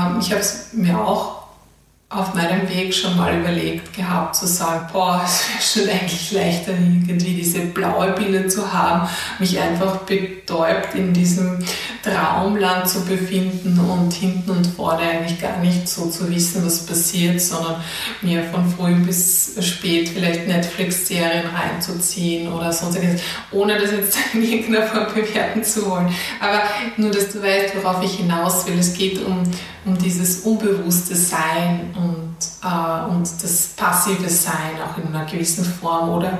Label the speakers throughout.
Speaker 1: Ähm, ich habe es mir auch auf meinem Weg schon mal überlegt gehabt, zu sagen, boah, es wäre schon eigentlich leichter, irgendwie diese blaue Pille zu haben, mich einfach betäubt in diesem Traumland zu befinden und hinten und vorne eigentlich gar nicht so zu wissen, was passiert, sondern mir von früh bis spät vielleicht Netflix-Serien reinzuziehen oder sonstiges, ohne das jetzt in irgendeiner Form bewerten zu wollen. Aber nur, dass du weißt, worauf ich hinaus will. Es geht um, um dieses unbewusste Sein und, äh, und das passive Sein auch in einer gewissen Form oder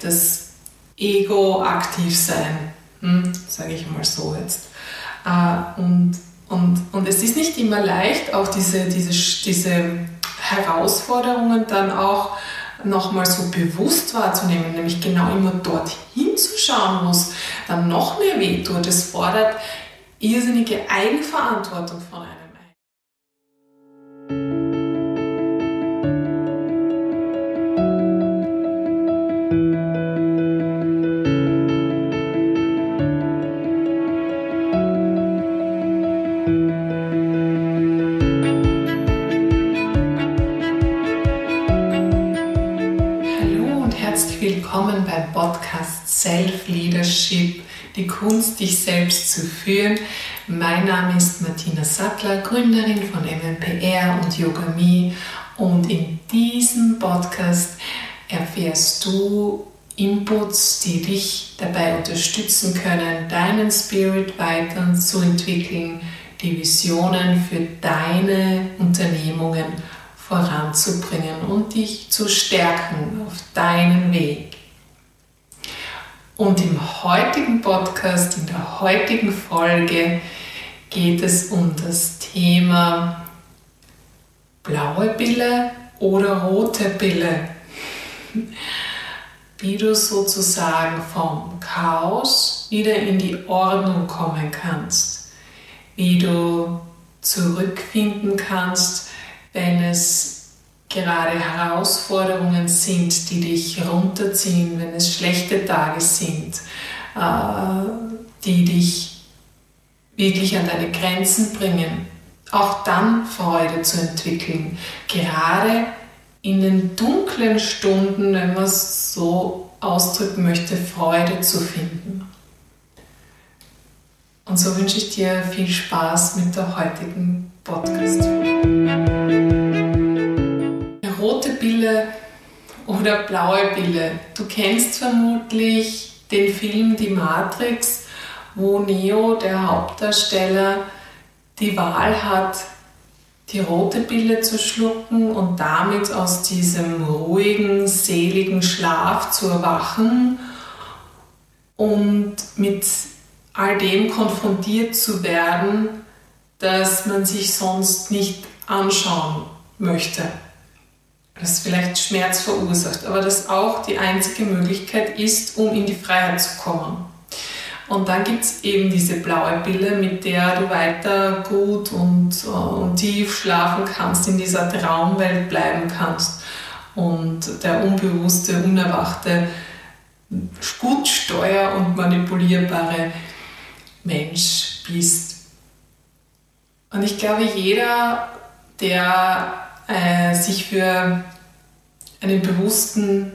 Speaker 1: das Ego-Aktiv-Sein, hm, sage ich mal so jetzt. Äh, und, und, und es ist nicht immer leicht, auch diese, diese, diese Herausforderungen dann auch nochmal so bewusst wahrzunehmen, nämlich genau immer dorthin zu schauen, wo es dann noch mehr wehtut. Es fordert irrsinnige Eigenverantwortung von dich selbst zu führen. Mein Name ist Martina Sattler, Gründerin von MMPR und Yoga.me und in diesem Podcast erfährst du Inputs, die dich dabei unterstützen können, deinen Spirit weiterzuentwickeln, die Visionen für deine Unternehmungen voranzubringen und dich zu stärken auf deinen Weg. Und im heutigen Podcast, in der heutigen Folge geht es um das Thema blaue Bille oder rote Bille. Wie du sozusagen vom Chaos wieder in die Ordnung kommen kannst. Wie du zurückfinden kannst, wenn es gerade Herausforderungen sind, die dich runterziehen, wenn es schlechte Tage sind, äh, die dich wirklich an deine Grenzen bringen, auch dann Freude zu entwickeln. Gerade in den dunklen Stunden, wenn man es so ausdrücken möchte, Freude zu finden. Und so wünsche ich dir viel Spaß mit der heutigen Podcast-Folge. Bille oder blaue Bille. Du kennst vermutlich den Film Die Matrix, wo Neo, der Hauptdarsteller, die Wahl hat, die rote Pille zu schlucken und damit aus diesem ruhigen, seligen Schlaf zu erwachen und mit all dem konfrontiert zu werden, das man sich sonst nicht anschauen möchte das vielleicht Schmerz verursacht, aber das auch die einzige Möglichkeit ist, um in die Freiheit zu kommen. Und dann gibt es eben diese blaue Pille, mit der du weiter gut und, äh, und tief schlafen kannst, in dieser Traumwelt bleiben kannst und der unbewusste, unerwachte, gut steuer- und manipulierbare Mensch bist. Und ich glaube, jeder, der äh, sich für einen bewussten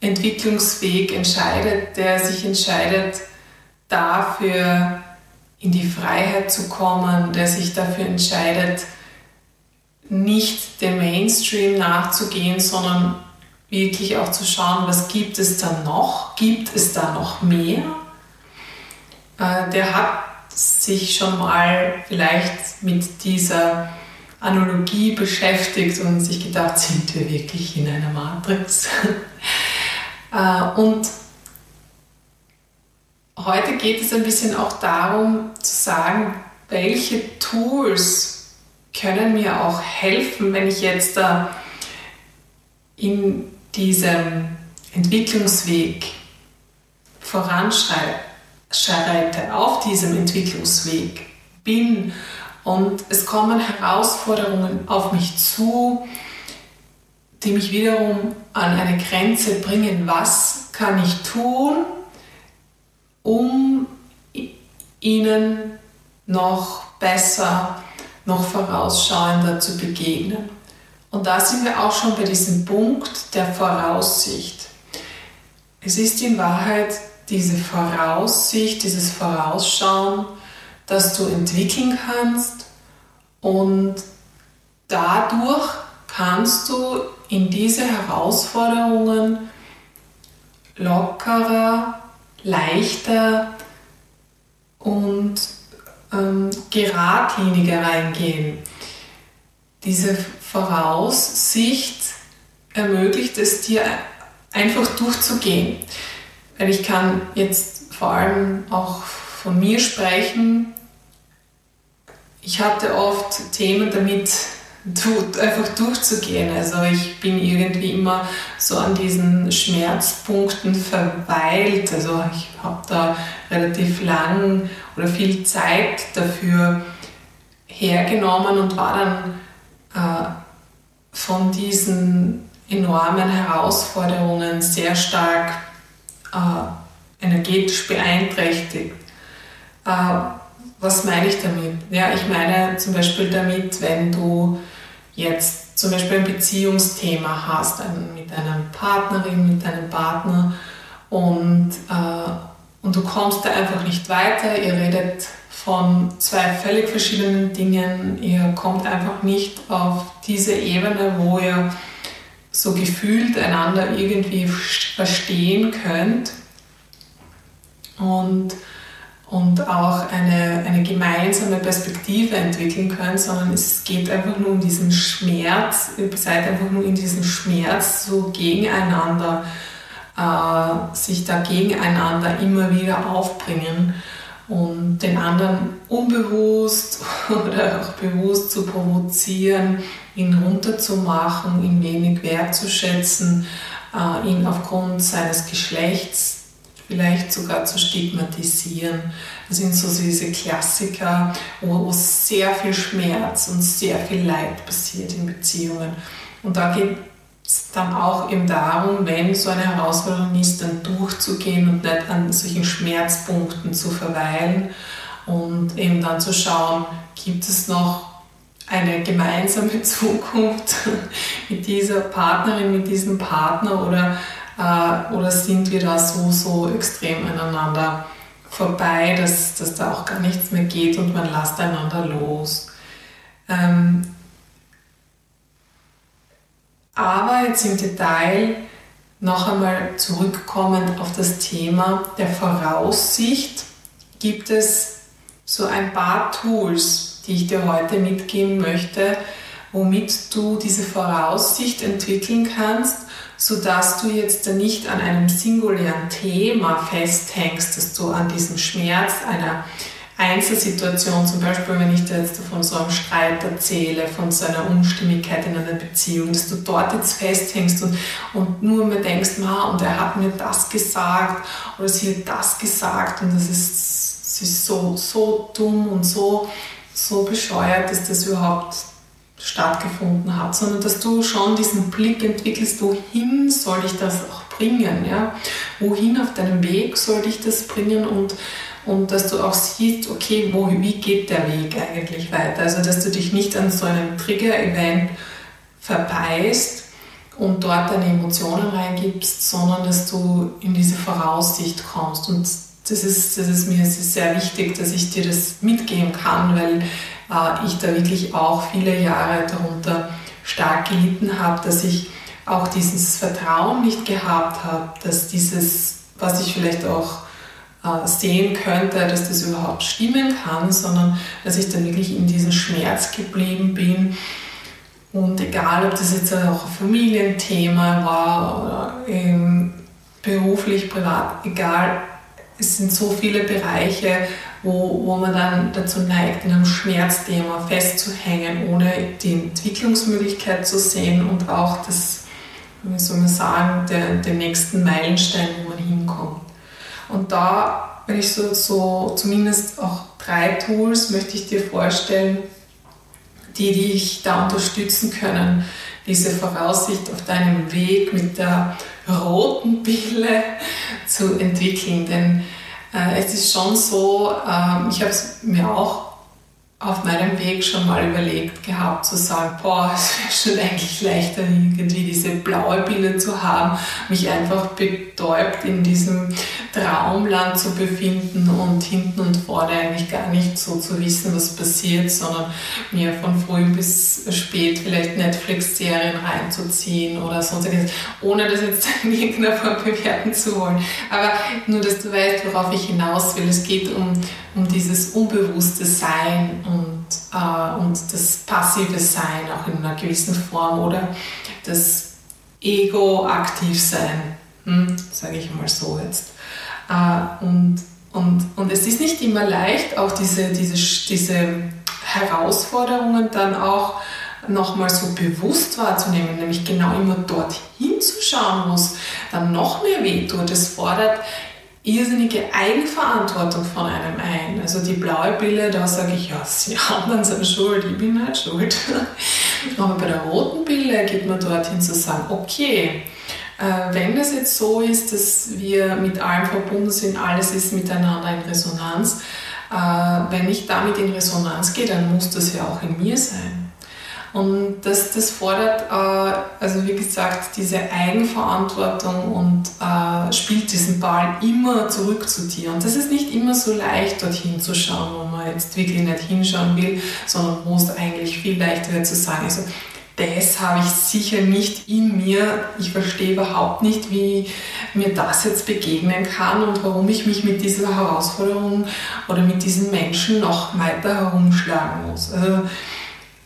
Speaker 1: Entwicklungsweg entscheidet, der sich entscheidet, dafür in die Freiheit zu kommen, der sich dafür entscheidet, nicht dem Mainstream nachzugehen, sondern wirklich auch zu schauen, was gibt es da noch? Gibt es da noch mehr? Äh, der hat sich schon mal vielleicht mit dieser Analogie beschäftigt und sich gedacht, sind wir wirklich in einer Matrix? Äh, und heute geht es ein bisschen auch darum zu sagen, welche Tools können mir auch helfen, wenn ich jetzt da in diesem Entwicklungsweg voranschreite, auf diesem Entwicklungsweg bin und es kommen Herausforderungen auf mich zu, die mich wiederum an eine Grenze bringen. Was kann ich tun, um ihnen noch besser noch vorausschauender zu begegnen. Und da sind wir auch schon bei diesem Punkt der Voraussicht. Es ist in Wahrheit diese Voraussicht, dieses Vorausschauen, das du entwickeln kannst und dadurch kannst du in diese Herausforderungen lockerer, leichter und ähm, geradliniger reingehen. Diese Voraussicht ermöglicht es dir einfach durchzugehen. Weil ich kann jetzt vor allem auch von mir sprechen. Ich hatte oft Themen damit, einfach durchzugehen. Also ich bin irgendwie immer so an diesen Schmerzpunkten verweilt. Also ich habe da relativ lang oder viel Zeit dafür hergenommen und war dann äh, von diesen enormen Herausforderungen sehr stark äh, energetisch beeinträchtigt. Äh, was meine ich damit? Ja, ich meine zum Beispiel damit, wenn du jetzt zum Beispiel ein Beziehungsthema hast ein, mit einer Partnerin, mit deinem Partner und, äh, und du kommst da einfach nicht weiter, ihr redet von zwei völlig verschiedenen Dingen, ihr kommt einfach nicht auf diese Ebene, wo ihr so gefühlt einander irgendwie verstehen könnt und, und auch eine, eine gemeinsame Perspektive entwickeln könnt, sondern es geht einfach nur um diesen Schmerz, ihr seid einfach nur in diesem Schmerz so gegeneinander, äh, sich da gegeneinander immer wieder aufbringen und den anderen unbewusst oder auch bewusst zu provozieren, ihn runterzumachen, ihn wenig wertzuschätzen, äh, ihn aufgrund seines Geschlechts vielleicht sogar zu stigmatisieren. Das sind so diese Klassiker, wo, wo sehr viel Schmerz und sehr viel Leid passiert in Beziehungen. Und da geht es dann auch eben darum, wenn so eine Herausforderung ist, dann durchzugehen und nicht an solchen Schmerzpunkten zu verweilen und eben dann zu schauen, gibt es noch eine gemeinsame Zukunft mit dieser Partnerin, mit diesem Partner oder, äh, oder sind wir da so, so extrem aneinander vorbei, dass, dass da auch gar nichts mehr geht und man lasst einander los. Ähm, aber jetzt im Detail noch einmal zurückkommend auf das Thema der Voraussicht, gibt es so ein paar Tools, die ich dir heute mitgeben möchte, womit du diese Voraussicht entwickeln kannst, sodass du jetzt nicht an einem singulären Thema festhängst, dass du an diesem Schmerz einer Einzelsituation, zum Beispiel wenn ich dir jetzt von so einem Streit erzähle, von so einer Unstimmigkeit in einer Beziehung, dass du dort jetzt festhängst und, und nur mehr denkst, Ma, und er hat mir das gesagt oder sie hat das gesagt. Und das ist, das ist so, so dumm und so so bescheuert, dass das überhaupt stattgefunden hat, sondern dass du schon diesen Blick entwickelst, wohin soll ich das auch bringen, ja? wohin auf deinem Weg soll ich das bringen und, und dass du auch siehst, okay, wo, wie geht der Weg eigentlich weiter, also dass du dich nicht an so einem Trigger-Event verbeißt und dort deine Emotionen reingibst, sondern dass du in diese Voraussicht kommst und das ist, das ist mir sehr wichtig, dass ich dir das mitgeben kann, weil äh, ich da wirklich auch viele Jahre darunter stark gelitten habe, dass ich auch dieses Vertrauen nicht gehabt habe, dass dieses, was ich vielleicht auch äh, sehen könnte, dass das überhaupt stimmen kann, sondern dass ich dann wirklich in diesem Schmerz geblieben bin. Und egal, ob das jetzt auch ein Familienthema war oder ähm, beruflich, privat, egal, es sind so viele Bereiche, wo, wo man dann dazu neigt, in einem Schmerzthema festzuhängen, ohne die Entwicklungsmöglichkeit zu sehen und auch das, wie soll man sagen, der, den nächsten Meilenstein, wo man hinkommt. Und da, wenn ich so, so zumindest auch drei Tools möchte ich dir vorstellen, die dich da unterstützen können, diese Voraussicht auf deinem Weg mit der roten Pille zu entwickeln. Denn äh, es ist schon so, äh, ich habe es mir auch auf meinem Weg schon mal überlegt gehabt, zu sagen, boah, es wäre schon eigentlich leichter, irgendwie diese blaue Pille zu haben, mich einfach betäubt in diesem Traumland zu befinden und hinten und vorne eigentlich gar nicht so zu wissen, was passiert, sondern mir von früh bis spät vielleicht Netflix-Serien reinzuziehen oder sonstiges, ohne das jetzt in irgendeiner Form bewerten zu wollen. Aber nur, dass du weißt, worauf ich hinaus will. Es geht um, um dieses unbewusste Sein und, äh, und das passive Sein auch in einer gewissen Form oder das Ego-Aktiv-Sein, hm, sage ich mal so jetzt. Äh, und, und, und es ist nicht immer leicht, auch diese, diese, diese Herausforderungen dann auch nochmal so bewusst wahrzunehmen, nämlich genau immer dorthin zu schauen, wo es dann noch mehr wehtut. Es fordert irrsinnige Eigenverantwortung von einem ein. Also die blaue Pille, da sage ich, ja, sie anderen sind schuld, ich bin nicht schuld. Aber bei der roten Pille geht man dorthin zu sagen, okay, äh, wenn es jetzt so ist, dass wir mit allem verbunden sind, alles ist miteinander in Resonanz, äh, wenn ich damit in Resonanz gehe, dann muss das ja auch in mir sein. Und das, das fordert, äh, also wie gesagt, diese Eigenverantwortung und äh, spielt diesen Ball immer zurück zu dir. Und das ist nicht immer so leicht, dorthin zu schauen, wo man jetzt wirklich nicht hinschauen will, sondern wo es eigentlich viel leichter wird zu sagen, also das habe ich sicher nicht in mir. Ich verstehe überhaupt nicht, wie mir das jetzt begegnen kann und warum ich mich mit dieser Herausforderung oder mit diesen Menschen noch weiter herumschlagen muss. Also,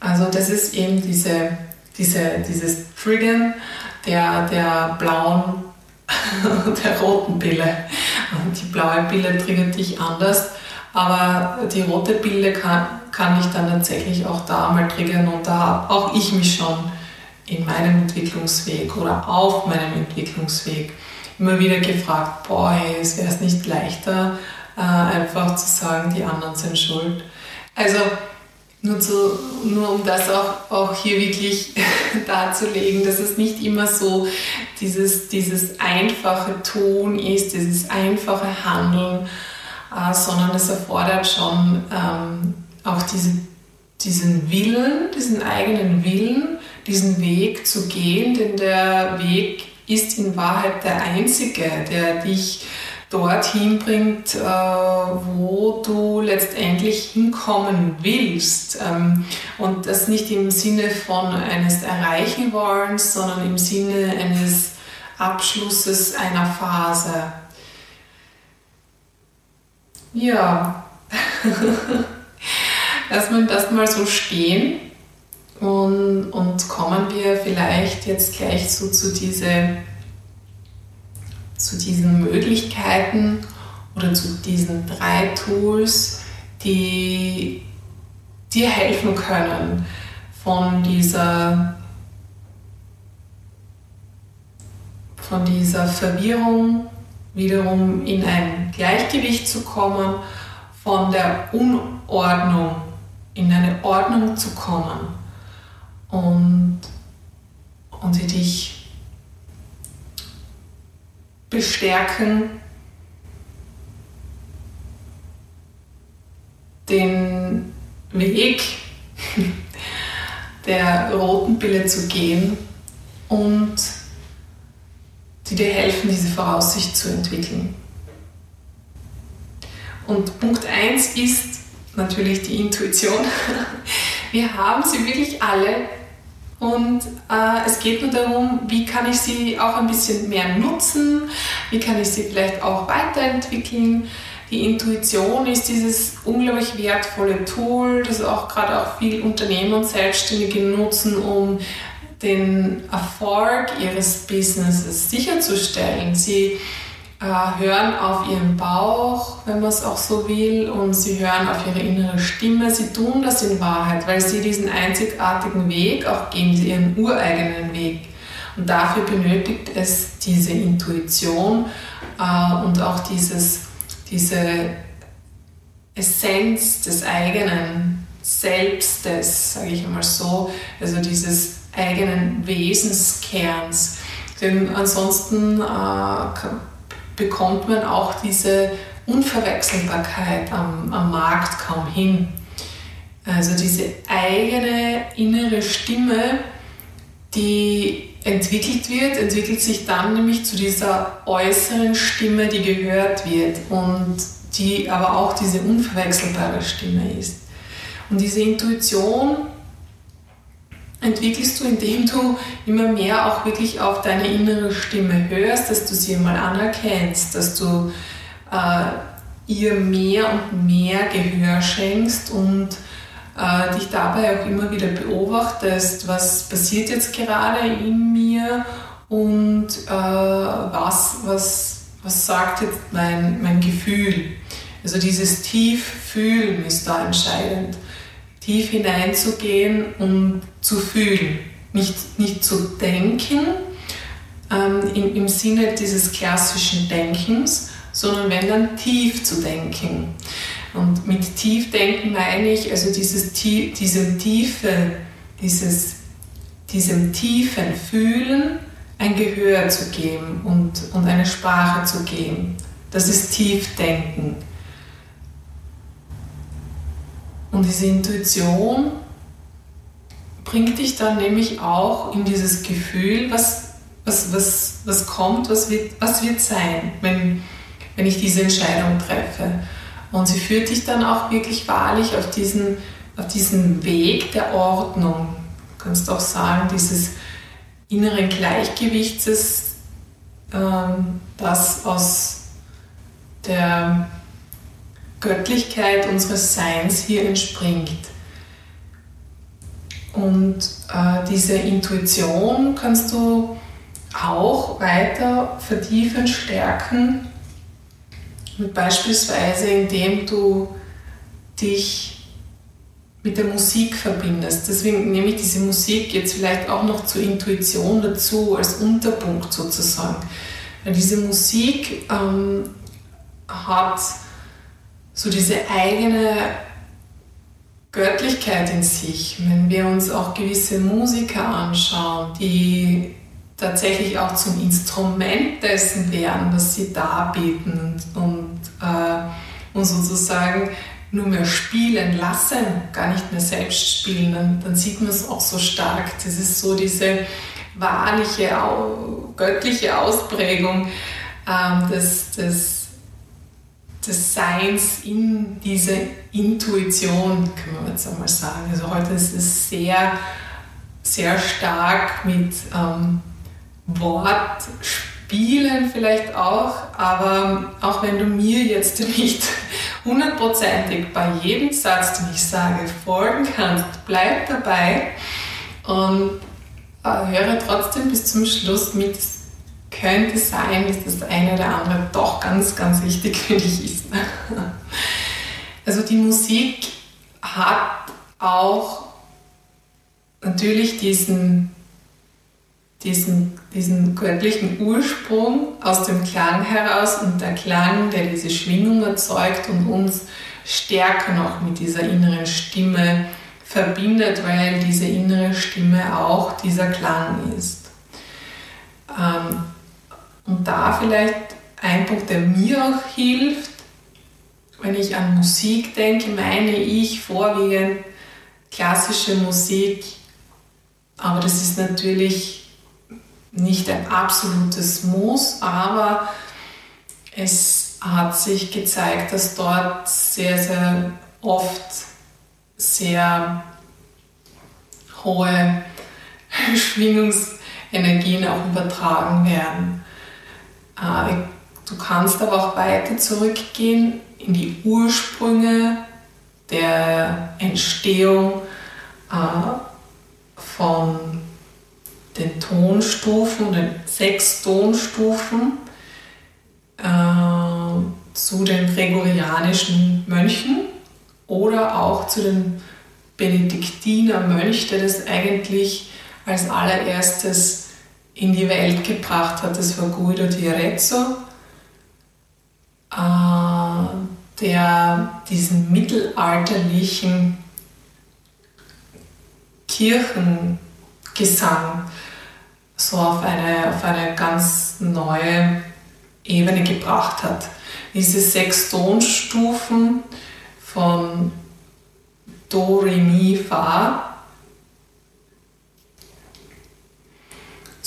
Speaker 1: also das ist eben diese, diese, dieses Triggern der, der blauen, der roten Pille. Die blaue Pille triggert dich anders, aber die rote Pille kann, kann ich dann tatsächlich auch da mal triggern und da habe auch ich mich schon in meinem Entwicklungsweg oder auf meinem Entwicklungsweg immer wieder gefragt, boah, es wäre es nicht leichter, äh, einfach zu sagen, die anderen sind schuld. Also nur, zu, nur um das auch, auch hier wirklich darzulegen, dass es nicht immer so dieses, dieses einfache Tun ist, dieses einfache Handeln, äh, sondern es erfordert schon ähm, auch diese, diesen Willen, diesen eigenen Willen, diesen Weg zu gehen, denn der Weg ist in Wahrheit der einzige, der dich dorthin bringt, äh, wo du letztendlich hinkommen willst. Ähm, und das nicht im Sinne von eines Erreichen wollens, sondern im Sinne eines Abschlusses einer Phase. Ja, lass mal das mal so stehen und, und kommen wir vielleicht jetzt gleich so zu diese zu diesen Möglichkeiten oder zu diesen drei Tools, die dir helfen können, von dieser, von dieser Verwirrung wiederum in ein Gleichgewicht zu kommen, von der Unordnung in eine Ordnung zu kommen und, und sie dich bestärken, den Weg der roten Pille zu gehen und die dir helfen, diese Voraussicht zu entwickeln. Und Punkt 1 ist natürlich die Intuition. Wir haben sie wirklich alle und äh, es geht nur darum, wie kann ich sie auch ein bisschen mehr nutzen, wie kann ich sie vielleicht auch weiterentwickeln. Die Intuition ist dieses unglaublich wertvolle Tool, das auch gerade auch viele Unternehmer und Selbstständige nutzen, um den Erfolg ihres Businesses sicherzustellen. Sie äh, hören auf ihren Bauch, wenn man es auch so will, und sie hören auf ihre innere Stimme. Sie tun das in Wahrheit, weil sie diesen einzigartigen Weg auch gehen, ihren ureigenen Weg. Und dafür benötigt es diese Intuition äh, und auch dieses, diese Essenz des eigenen Selbstes, sage ich einmal so, also dieses eigenen Wesenskerns. Denn ansonsten äh, bekommt man auch diese Unverwechselbarkeit am, am Markt kaum hin. Also diese eigene innere Stimme, die entwickelt wird, entwickelt sich dann nämlich zu dieser äußeren Stimme, die gehört wird und die aber auch diese unverwechselbare Stimme ist. Und diese Intuition entwickelst du, indem du immer mehr auch wirklich auf deine innere Stimme hörst, dass du sie mal anerkennst, dass du äh, ihr mehr und mehr Gehör schenkst und äh, dich dabei auch immer wieder beobachtest, was passiert jetzt gerade in mir und äh, was, was, was sagt jetzt mein, mein Gefühl. Also dieses Tieffühlen ist da entscheidend. Tief hineinzugehen und zu fühlen. Nicht, nicht zu denken ähm, im, im Sinne dieses klassischen Denkens, sondern wenn dann tief zu denken. Und mit Tiefdenken meine ich also dieses, diesem tiefe, dieses, diesem tiefen Fühlen ein Gehör zu geben und, und eine Sprache zu geben. Das ist Tiefdenken. Und diese Intuition bringt dich dann nämlich auch in dieses Gefühl, was, was, was, was kommt, was wird, was wird sein, wenn, wenn ich diese Entscheidung treffe. Und sie führt dich dann auch wirklich wahrlich auf diesen, auf diesen Weg der Ordnung. Du kannst auch sagen, dieses inneren Gleichgewichts, ähm, das aus der Göttlichkeit unseres Seins hier entspringt. Und äh, diese Intuition kannst du auch weiter vertiefen, stärken, beispielsweise indem du dich mit der Musik verbindest. Deswegen nehme ich diese Musik jetzt vielleicht auch noch zur Intuition dazu, als Unterpunkt sozusagen. Weil diese Musik ähm, hat so diese eigene Göttlichkeit in sich. Wenn wir uns auch gewisse Musiker anschauen, die tatsächlich auch zum Instrument dessen werden, was sie darbieten und, äh, und sozusagen nur mehr spielen lassen, gar nicht mehr selbst spielen, dann, dann sieht man es auch so stark. Das ist so diese wahrliche, göttliche Ausprägung ähm, des, des des Seins in diese Intuition, kann man jetzt einmal sagen. Also heute ist es sehr, sehr stark mit ähm, Wortspielen vielleicht auch, aber auch wenn du mir jetzt nicht hundertprozentig bei jedem Satz, den ich sage, folgen kannst, bleib dabei und äh, höre trotzdem bis zum Schluss mit könnte sein, dass das eine oder andere doch ganz, ganz wichtig für dich ist. Also die Musik hat auch natürlich diesen, diesen, diesen göttlichen Ursprung aus dem Klang heraus und der Klang, der diese Schwingung erzeugt und uns stärker noch mit dieser inneren Stimme verbindet, weil diese innere Stimme auch dieser Klang ist. Ähm, und da vielleicht ein Punkt, der mir auch hilft, wenn ich an Musik denke, meine ich vorwiegend klassische Musik, aber das ist natürlich nicht ein absolutes Muss, aber es hat sich gezeigt, dass dort sehr, sehr oft sehr hohe Schwingungsenergien auch übertragen werden. Äh, du kannst aber auch weiter zurückgehen in die Ursprünge der Entstehung äh, von den Tonstufen, den sechs Tonstufen äh, zu den gregorianischen Mönchen oder auch zu den Benediktinermönchen, der das eigentlich als allererstes in die Welt gebracht hat. Das war Guido di Arezzo, äh, der diesen mittelalterlichen Kirchengesang so auf eine, auf eine ganz neue Ebene gebracht hat. Diese sechs Tonstufen von Do, Re, Mi, Fa.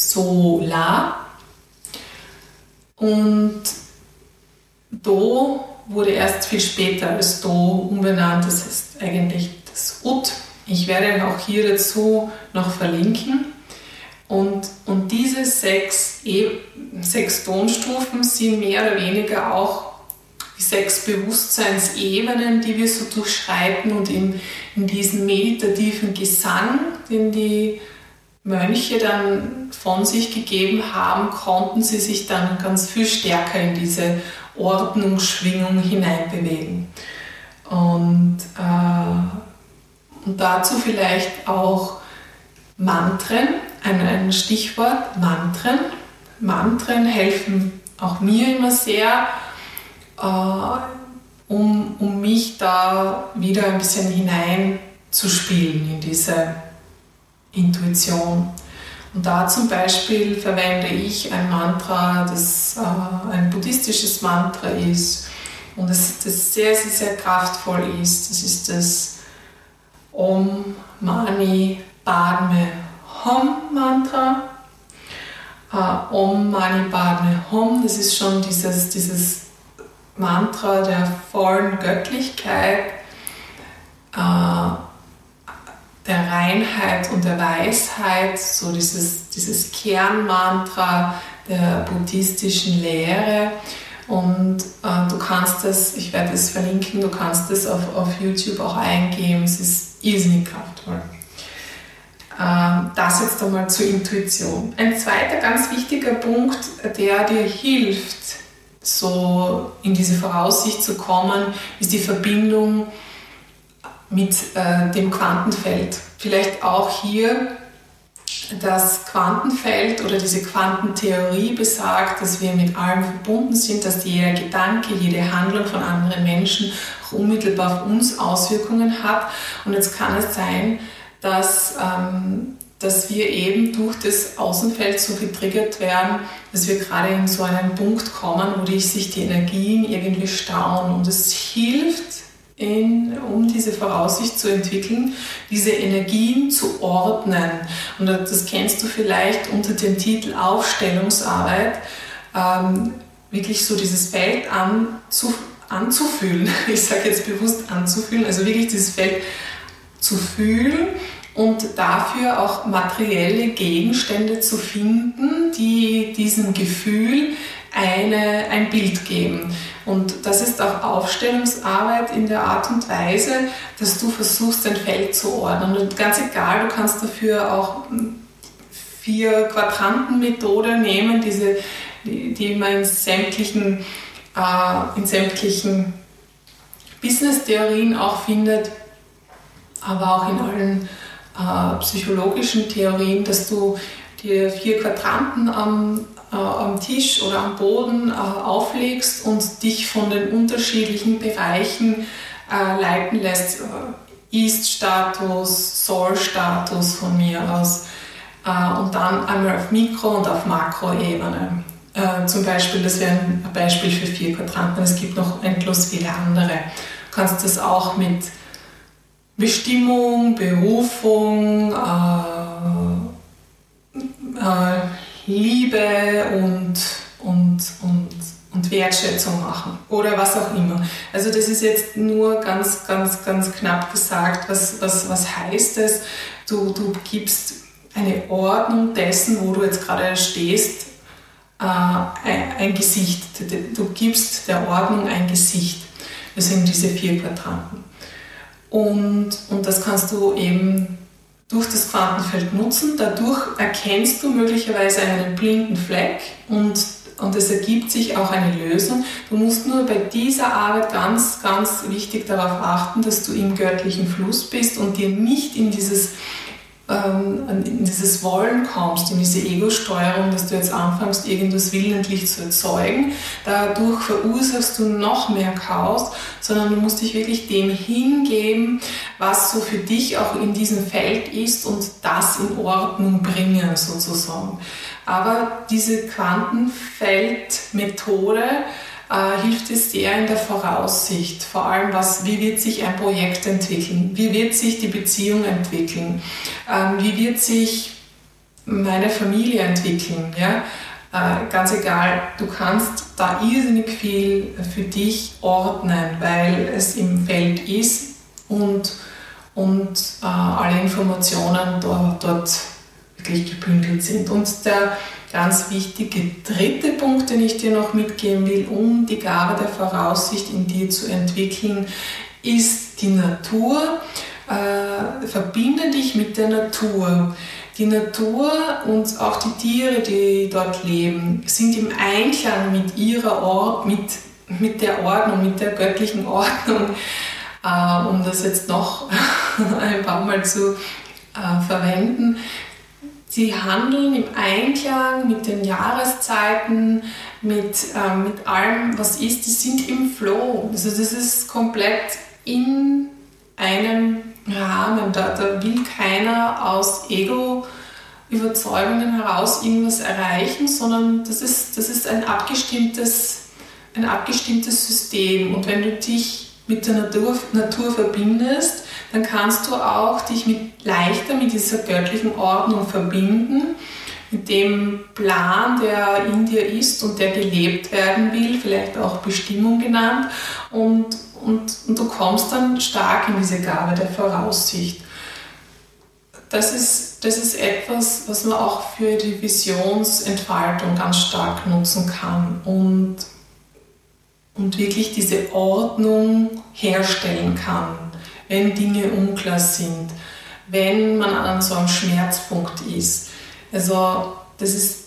Speaker 1: So, La. Und Do wurde erst viel später als Do umbenannt. Das heißt eigentlich das Ut. Ich werde auch hier dazu noch verlinken. Und, und diese sechs, e sechs Tonstufen sind mehr oder weniger auch die sechs Bewusstseinsebenen, die wir so durchschreiten und in, in diesen meditativen Gesang, den die Mönche dann von sich gegeben haben, konnten sie sich dann ganz viel stärker in diese Ordnungsschwingung hineinbewegen. Und, äh, und dazu vielleicht auch Mantren, ein, ein Stichwort, Mantren. Mantren helfen auch mir immer sehr, äh, um, um mich da wieder ein bisschen hineinzuspielen in diese Intuition. Und da zum Beispiel verwende ich ein Mantra, das äh, ein buddhistisches Mantra ist und das, das sehr, sehr, sehr kraftvoll ist. Das ist das Om Mani Padme Hum Mantra. Äh, Om Mani Padme Hum, das ist schon dieses, dieses Mantra der vollen Göttlichkeit. Äh, der Reinheit und der Weisheit, so dieses, dieses Kernmantra der buddhistischen Lehre. Und äh, du kannst das, ich werde es verlinken, du kannst das auf, auf YouTube auch eingeben. Es ist irrsinnig kraftvoll. Äh, das jetzt einmal zur Intuition. Ein zweiter ganz wichtiger Punkt, der dir hilft, so in diese Voraussicht zu kommen, ist die Verbindung mit äh, dem Quantenfeld. Vielleicht auch hier das Quantenfeld oder diese Quantentheorie besagt, dass wir mit allem verbunden sind, dass jeder Gedanke, jede Handlung von anderen Menschen auch unmittelbar auf uns Auswirkungen hat. Und jetzt kann es sein, dass, ähm, dass wir eben durch das Außenfeld so getriggert werden, dass wir gerade in so einen Punkt kommen, wo sich die Energien irgendwie stauen. Und es hilft, in, um diese Voraussicht zu entwickeln, diese Energien zu ordnen. Und das kennst du vielleicht unter dem Titel Aufstellungsarbeit, ähm, wirklich so dieses Feld anzu, anzufühlen. Ich sage jetzt bewusst anzufühlen, also wirklich dieses Feld zu fühlen und dafür auch materielle Gegenstände zu finden, die diesem Gefühl eine, ein Bild geben. Und das ist auch Aufstellungsarbeit in der Art und Weise, dass du versuchst, dein Feld zu ordnen. Und ganz egal, du kannst dafür auch vier Quadranten-Methode nehmen, diese, die, die man in sämtlichen, äh, in sämtlichen Business-Theorien auch findet, aber auch in allen äh, psychologischen Theorien, dass du dir vier Quadranten am, äh, am Tisch oder am Boden äh, auflegst und dich von den unterschiedlichen Bereichen äh, leiten lässt. Ist-Status, Soll-Status von mir aus und dann einmal auf Mikro- und auf Makroebene. zum Beispiel, das wäre ein Beispiel für vier Quadranten. Es gibt noch endlos viele andere. Du kannst das auch mit Bestimmung, Berufung, äh, Liebe und, und, und, und Wertschätzung machen oder was auch immer. Also das ist jetzt nur ganz, ganz, ganz knapp gesagt, was, was, was heißt es? Du, du gibst eine Ordnung dessen, wo du jetzt gerade stehst, äh, ein, ein Gesicht. Du gibst der Ordnung ein Gesicht. Das sind diese vier Quadranten. Und, und das kannst du eben durch das Quantenfeld nutzen. Dadurch erkennst du möglicherweise einen blinden Fleck und, und es ergibt sich auch eine Lösung. Du musst nur bei dieser Arbeit ganz, ganz wichtig darauf achten, dass du im göttlichen Fluss bist und dir nicht in dieses in dieses Wollen kommst, in diese Ego-Steuerung, dass du jetzt anfängst, irgendwas willentlich zu erzeugen. Dadurch verursachst du noch mehr Chaos, sondern du musst dich wirklich dem hingeben, was so für dich auch in diesem Feld ist und das in Ordnung bringen sozusagen. Aber diese Quantenfeldmethode äh, hilft es sehr in der Voraussicht. Vor allem, was, wie wird sich ein Projekt entwickeln? Wie wird sich die Beziehung entwickeln? Ähm, wie wird sich meine Familie entwickeln? Ja? Äh, ganz egal, du kannst da irrsinnig viel für dich ordnen, weil es im Feld ist und, und äh, alle Informationen dort, dort wirklich gebündelt sind. Und der ganz wichtige dritte Punkt, den ich dir noch mitgeben will, um die Gabe der Voraussicht in dir zu entwickeln, ist die Natur. Äh, verbinde dich mit der Natur. Die Natur und auch die Tiere, die dort leben, sind im Einklang mit ihrer Or mit, mit der Ordnung, mit der göttlichen Ordnung, äh, um das jetzt noch ein paar Mal zu äh, verwenden. Sie handeln im Einklang mit den Jahreszeiten, mit, äh, mit allem, was ist. Sie sind im Flow. Also das ist komplett in einem Rahmen. Da, da will keiner aus Ego-Überzeugungen heraus irgendwas erreichen, sondern das ist, das ist ein, abgestimmtes, ein abgestimmtes System. Und wenn du dich mit der Natur, Natur verbindest, dann kannst du auch dich mit, leichter mit dieser göttlichen Ordnung verbinden, mit dem Plan, der in dir ist und der gelebt werden will, vielleicht auch Bestimmung genannt. Und, und, und du kommst dann stark in diese Gabe der Voraussicht. Das ist, das ist etwas, was man auch für die Visionsentfaltung ganz stark nutzen kann und, und wirklich diese Ordnung herstellen kann wenn Dinge unklar sind, wenn man an so einem Schmerzpunkt ist. Also das ist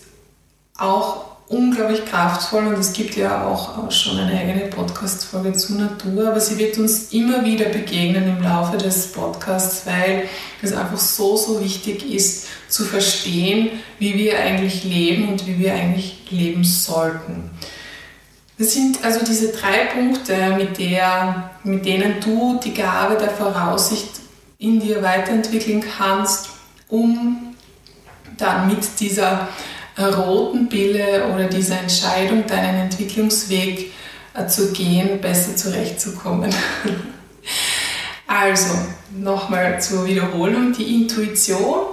Speaker 1: auch unglaublich kraftvoll und es gibt ja auch schon eine eigene Podcast-Folge zur Natur, aber sie wird uns immer wieder begegnen im Laufe des Podcasts, weil es einfach so, so wichtig ist zu verstehen, wie wir eigentlich leben und wie wir eigentlich leben sollten. Das sind also diese drei Punkte, mit, der, mit denen du die Gabe der Voraussicht in dir weiterentwickeln kannst, um dann mit dieser roten Pille oder dieser Entscheidung, deinen Entwicklungsweg äh, zu gehen, besser zurechtzukommen. also, nochmal zur Wiederholung, die Intuition,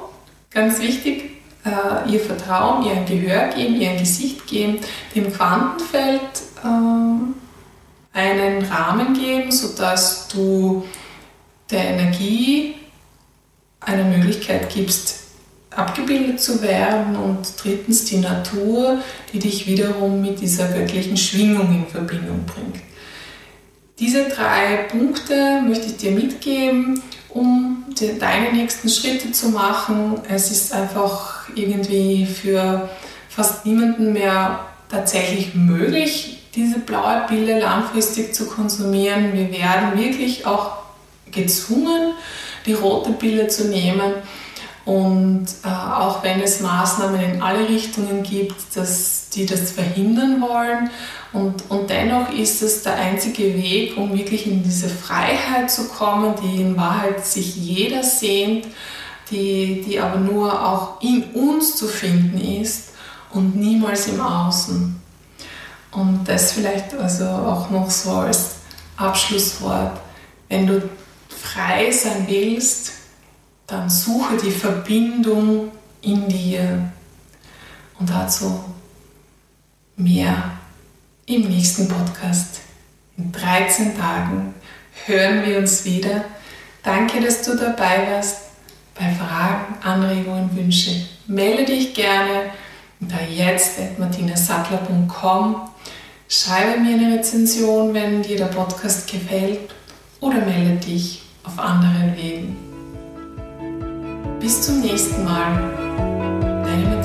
Speaker 1: ganz wichtig, äh, ihr Vertrauen, ihr Gehör geben, ihr Gesicht geben, dem Quantenfeld ähm, einen Rahmen geben, sodass du der Energie eine Möglichkeit gibst, abgebildet zu werden und drittens die Natur, die dich wiederum mit dieser göttlichen Schwingung in Verbindung bringt. Diese drei Punkte möchte ich dir mitgeben, um deine nächsten Schritte zu machen. Es ist einfach irgendwie für fast niemanden mehr tatsächlich möglich, diese blaue Pille langfristig zu konsumieren. Wir werden wirklich auch gezwungen, die rote Pille zu nehmen. Und äh, auch wenn es Maßnahmen in alle Richtungen gibt, dass die das verhindern wollen. Und, und dennoch ist es der einzige Weg, um wirklich in diese Freiheit zu kommen, die in Wahrheit sich jeder sehnt, die, die aber nur auch in uns zu finden ist und niemals im Außen. Und das vielleicht also auch noch so als Abschlusswort. Wenn du frei sein willst, dann suche die Verbindung in dir. Und dazu mehr im nächsten Podcast. In 13 Tagen hören wir uns wieder. Danke, dass du dabei warst. Bei Fragen, Anregungen, Wünsche melde dich gerne unter jetzt.martinasattler.com Schreibe mir eine Rezension, wenn dir der Podcast gefällt oder melde dich auf anderen Wegen. Bis zum nächsten Mal, deine.